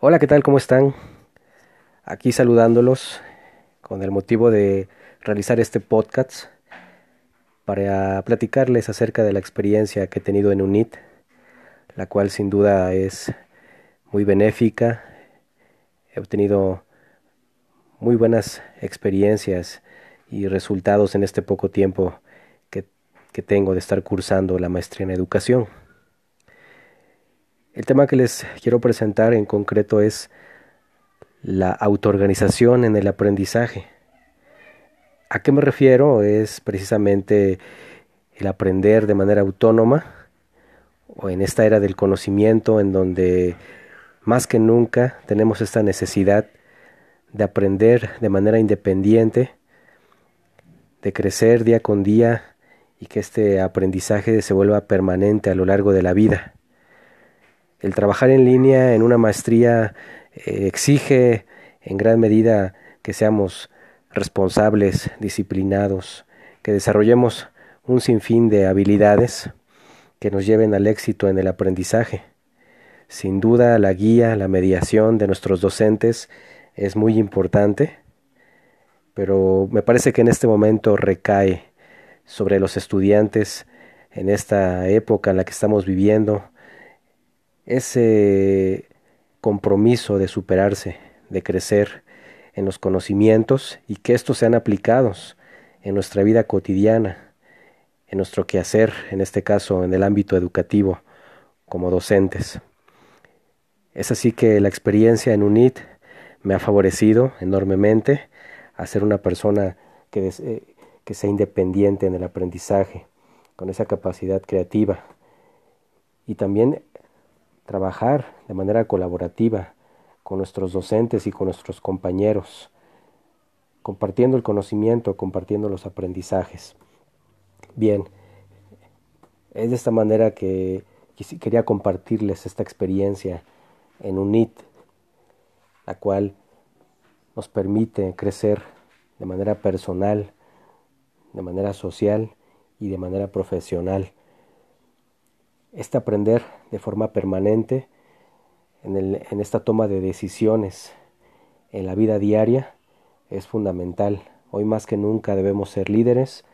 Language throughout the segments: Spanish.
Hola, ¿qué tal? ¿Cómo están? Aquí saludándolos con el motivo de realizar este podcast para platicarles acerca de la experiencia que he tenido en UNIT, la cual sin duda es muy benéfica. He obtenido muy buenas experiencias y resultados en este poco tiempo que, que tengo de estar cursando la maestría en educación. El tema que les quiero presentar en concreto es la autoorganización en el aprendizaje. ¿A qué me refiero? Es precisamente el aprender de manera autónoma o en esta era del conocimiento en donde más que nunca tenemos esta necesidad de aprender de manera independiente, de crecer día con día y que este aprendizaje se vuelva permanente a lo largo de la vida. El trabajar en línea en una maestría eh, exige en gran medida que seamos responsables, disciplinados, que desarrollemos un sinfín de habilidades que nos lleven al éxito en el aprendizaje. Sin duda la guía, la mediación de nuestros docentes es muy importante, pero me parece que en este momento recae sobre los estudiantes en esta época en la que estamos viviendo, ese compromiso de superarse, de crecer en los conocimientos y que estos sean aplicados en nuestra vida cotidiana, en nuestro quehacer, en este caso en el ámbito educativo, como docentes. Es así que la experiencia en UNIT me ha favorecido enormemente a ser una persona que, eh, que sea independiente en el aprendizaje, con esa capacidad creativa y también trabajar de manera colaborativa con nuestros docentes y con nuestros compañeros, compartiendo el conocimiento, compartiendo los aprendizajes. Bien, es de esta manera que quería compartirles esta experiencia en UNIT, la cual nos permite crecer de manera personal, de manera social y de manera profesional este aprender de forma permanente en, esta toma de decisiones en la vida diaria es fundamental. Hoy más que nunca debemos ser líderes,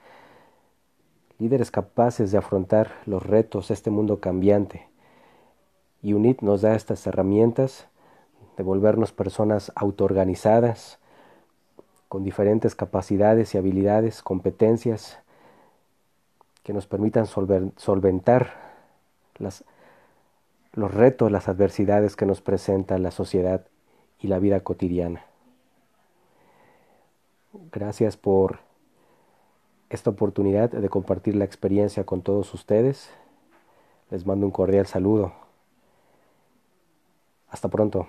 líderes capaces de afrontar los retos de este mundo cambiante. Y UNIT nos da estas herramientas de volvernos personas autoorganizadas, con diferentes capacidades y habilidades, competencias que nos permitan solventar las, los retos, las adversidades que nos presenta la sociedad y la vida cotidiana. Gracias por esta oportunidad de compartir la experiencia con todos ustedes. Les mando un cordial saludo. Hasta pronto.